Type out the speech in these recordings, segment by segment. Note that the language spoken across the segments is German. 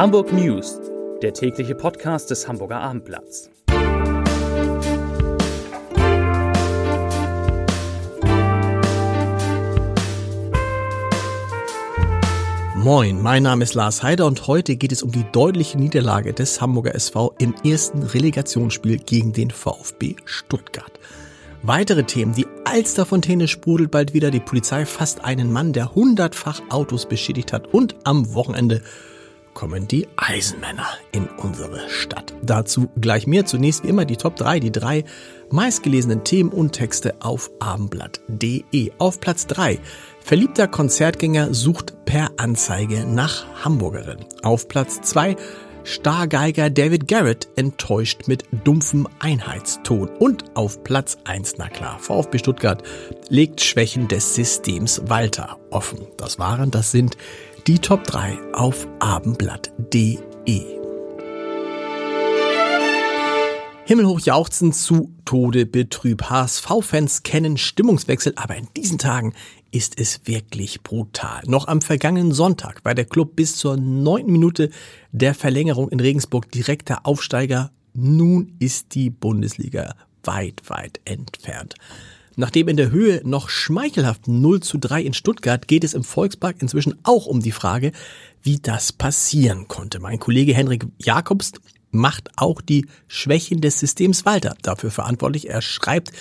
Hamburg News, der tägliche Podcast des Hamburger Abendblatts. Moin, mein Name ist Lars Heider und heute geht es um die deutliche Niederlage des Hamburger SV im ersten Relegationsspiel gegen den VfB Stuttgart. Weitere Themen. Die Alsterfontäne sprudelt bald wieder. Die Polizei fasst einen Mann, der hundertfach Autos beschädigt hat. Und am Wochenende kommen die Eisenmänner in unsere Stadt. Dazu gleich mehr. Zunächst wie immer die Top 3, die drei meistgelesenen Themen und Texte auf abendblatt.de. Auf Platz 3. Verliebter Konzertgänger sucht per Anzeige nach Hamburgerin. Auf Platz 2. Stargeiger David Garrett enttäuscht mit dumpfem Einheitston. Und auf Platz 1, na klar, VfB Stuttgart legt Schwächen des Systems Walter offen. Das waren, das sind die Top 3 auf abendblatt.de. Himmelhoch jauchzen zu Tode betrüb. HSV-Fans kennen Stimmungswechsel, aber in diesen Tagen ist es wirklich brutal. Noch am vergangenen Sonntag war der Club bis zur neunten Minute der Verlängerung in Regensburg direkter Aufsteiger. Nun ist die Bundesliga weit, weit entfernt. Nachdem in der Höhe noch schmeichelhaft 0 zu 3 in Stuttgart geht es im Volkspark inzwischen auch um die Frage, wie das passieren konnte. Mein Kollege Henrik Jakobs macht auch die Schwächen des Systems Walter dafür verantwortlich. Er schreibt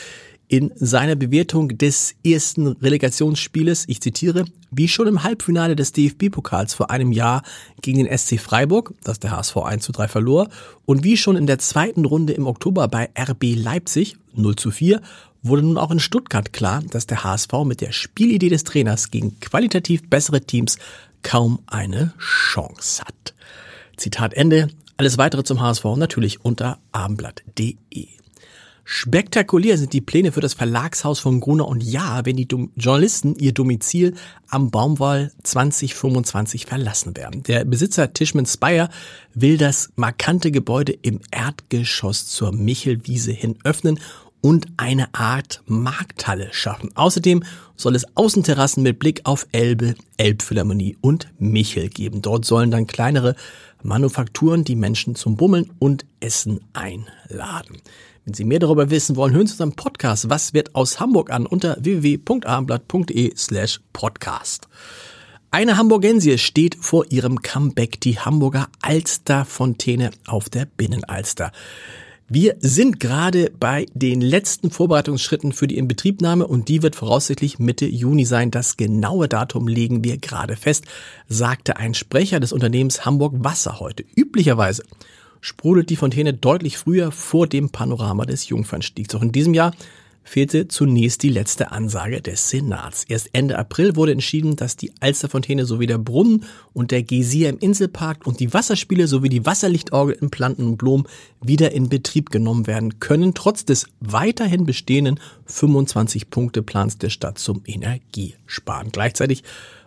in seiner Bewertung des ersten Relegationsspieles, ich zitiere, wie schon im Halbfinale des DFB-Pokals vor einem Jahr gegen den SC Freiburg, das der HSV 1 zu 3 verlor, und wie schon in der zweiten Runde im Oktober bei RB Leipzig 0 zu 4, wurde nun auch in Stuttgart klar, dass der HSV mit der Spielidee des Trainers gegen qualitativ bessere Teams kaum eine Chance hat. Zitat Ende. Alles weitere zum HSV natürlich unter abendblatt.de. Spektakulär sind die Pläne für das Verlagshaus von Gruner und Ja, wenn die Journalisten ihr Domizil am Baumwall 2025 verlassen werden. Der Besitzer Tishman Speyer will das markante Gebäude im Erdgeschoss zur Michelwiese hin öffnen und eine Art Markthalle schaffen. Außerdem soll es Außenterrassen mit Blick auf Elbe, Elbphilharmonie und Michel geben. Dort sollen dann kleinere Manufakturen die Menschen zum Bummeln und Essen einladen. Wenn Sie mehr darüber wissen wollen, hören Sie unseren Podcast Was wird aus Hamburg an unter www.abendblatt.de slash podcast. Eine Hamburgensie steht vor ihrem Comeback, die Hamburger Alsterfontäne auf der Binnenalster. Wir sind gerade bei den letzten Vorbereitungsschritten für die Inbetriebnahme und die wird voraussichtlich Mitte Juni sein. Das genaue Datum legen wir gerade fest, sagte ein Sprecher des Unternehmens Hamburg Wasser heute. Üblicherweise sprudelt die Fontäne deutlich früher vor dem Panorama des Jungfernstiegs. Auch in diesem Jahr fehlte zunächst die letzte Ansage des Senats. Erst Ende April wurde entschieden, dass die Alsterfontäne sowie der Brunnen und der Geysir im Inselpark und die Wasserspiele sowie die Wasserlichtorgel in Planten und Blumen wieder in Betrieb genommen werden können, trotz des weiterhin bestehenden 25-Punkte-Plans der Stadt zum Energiesparen. Gleichzeitig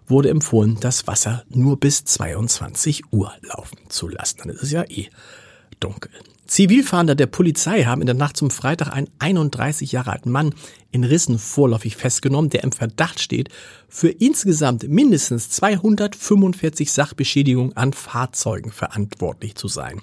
wurde empfohlen, das Wasser nur bis 22 Uhr laufen zu lassen. Dann ist es ja eh dunkel. Zivilfahnder der Polizei haben in der Nacht zum Freitag einen 31 Jahre alten Mann in Rissen vorläufig festgenommen, der im Verdacht steht, für insgesamt mindestens 245 Sachbeschädigungen an Fahrzeugen verantwortlich zu sein.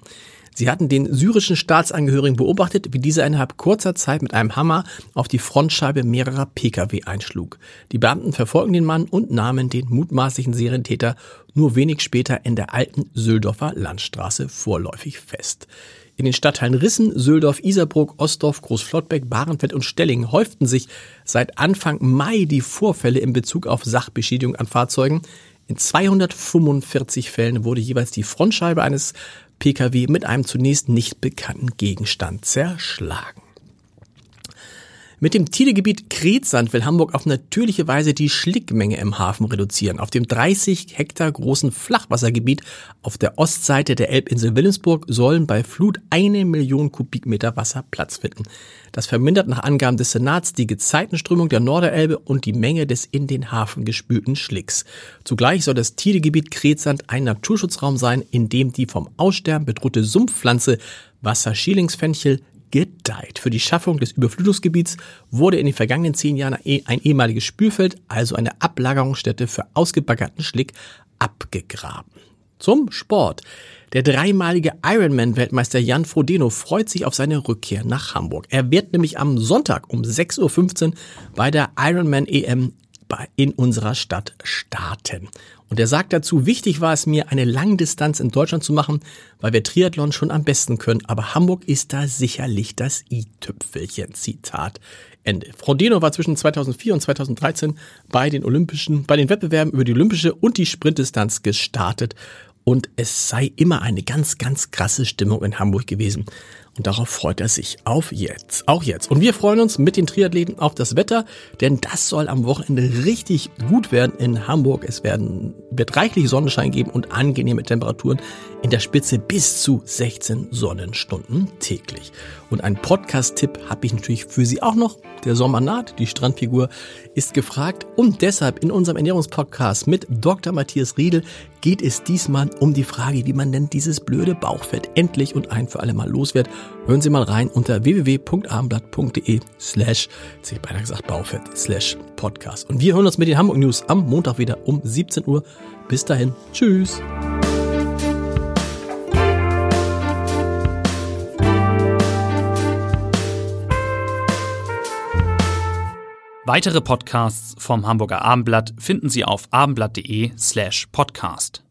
Sie hatten den syrischen Staatsangehörigen beobachtet, wie dieser innerhalb kurzer Zeit mit einem Hammer auf die Frontscheibe mehrerer Pkw einschlug. Die Beamten verfolgen den Mann und nahmen den mutmaßlichen Serientäter nur wenig später in der alten Söldorfer Landstraße vorläufig fest. In den Stadtteilen Rissen, Söldorf, Isarbruck, Ostdorf, Großflottbeck, Bahrenfeld und Stellingen häuften sich seit Anfang Mai die Vorfälle in Bezug auf Sachbeschädigung an Fahrzeugen. In 245 Fällen wurde jeweils die Frontscheibe eines Pkw mit einem zunächst nicht bekannten Gegenstand zerschlagen. Mit dem Titelgebiet Kretsand will Hamburg auf natürliche Weise die Schlickmenge im Hafen reduzieren. Auf dem 30 Hektar großen Flachwassergebiet auf der Ostseite der Elbinsel Wilhelmsburg sollen bei Flut eine Million Kubikmeter Wasser Platz finden. Das vermindert nach Angaben des Senats die Gezeitenströmung der Norderelbe und die Menge des in den Hafen gespülten Schlicks. Zugleich soll das Titelgebiet Kretsand ein Naturschutzraum sein, in dem die vom Aussterben bedrohte Sumpfpflanze Wasserschilingsfenchel gedeiht. Für die Schaffung des Überflutungsgebiets wurde in den vergangenen zehn Jahren ein ehemaliges Spülfeld, also eine Ablagerungsstätte für ausgebaggerten Schlick, abgegraben. Zum Sport. Der dreimalige Ironman-Weltmeister Jan Frodeno freut sich auf seine Rückkehr nach Hamburg. Er wird nämlich am Sonntag um 6.15 Uhr bei der Ironman EM in unserer Stadt starten. Und er sagt dazu, wichtig war es mir, eine Langdistanz in Deutschland zu machen, weil wir Triathlon schon am besten können, aber Hamburg ist da sicherlich das i-Tüpfelchen. Zitat Ende. Frodeno war zwischen 2004 und 2013 bei den Olympischen, bei den Wettbewerben über die Olympische und die Sprintdistanz gestartet und es sei immer eine ganz, ganz krasse Stimmung in Hamburg gewesen. Und darauf freut er sich auf jetzt, auch jetzt. Und wir freuen uns mit den Triathleten auf das Wetter, denn das soll am Wochenende richtig gut werden in Hamburg. Es werden, wird reichlich Sonnenschein geben und angenehme Temperaturen in der Spitze bis zu 16 Sonnenstunden täglich. Und ein Podcast-Tipp habe ich natürlich für Sie auch noch. Der Sommer naht, die Strandfigur ist gefragt und deshalb in unserem Ernährungspodcast mit Dr. Matthias Riedel geht es diesmal um die Frage, wie man denn dieses blöde Bauchfett endlich und ein für alle Mal los wird. Hören Sie mal rein unter www.abendblatt.de slash, jetzt ich beinahe gesagt Bauchfett, slash Podcast. Und wir hören uns mit den Hamburg News am Montag wieder um 17 Uhr. Bis dahin. Tschüss. Weitere Podcasts vom Hamburger Abendblatt finden Sie auf abendblatt.de slash podcast.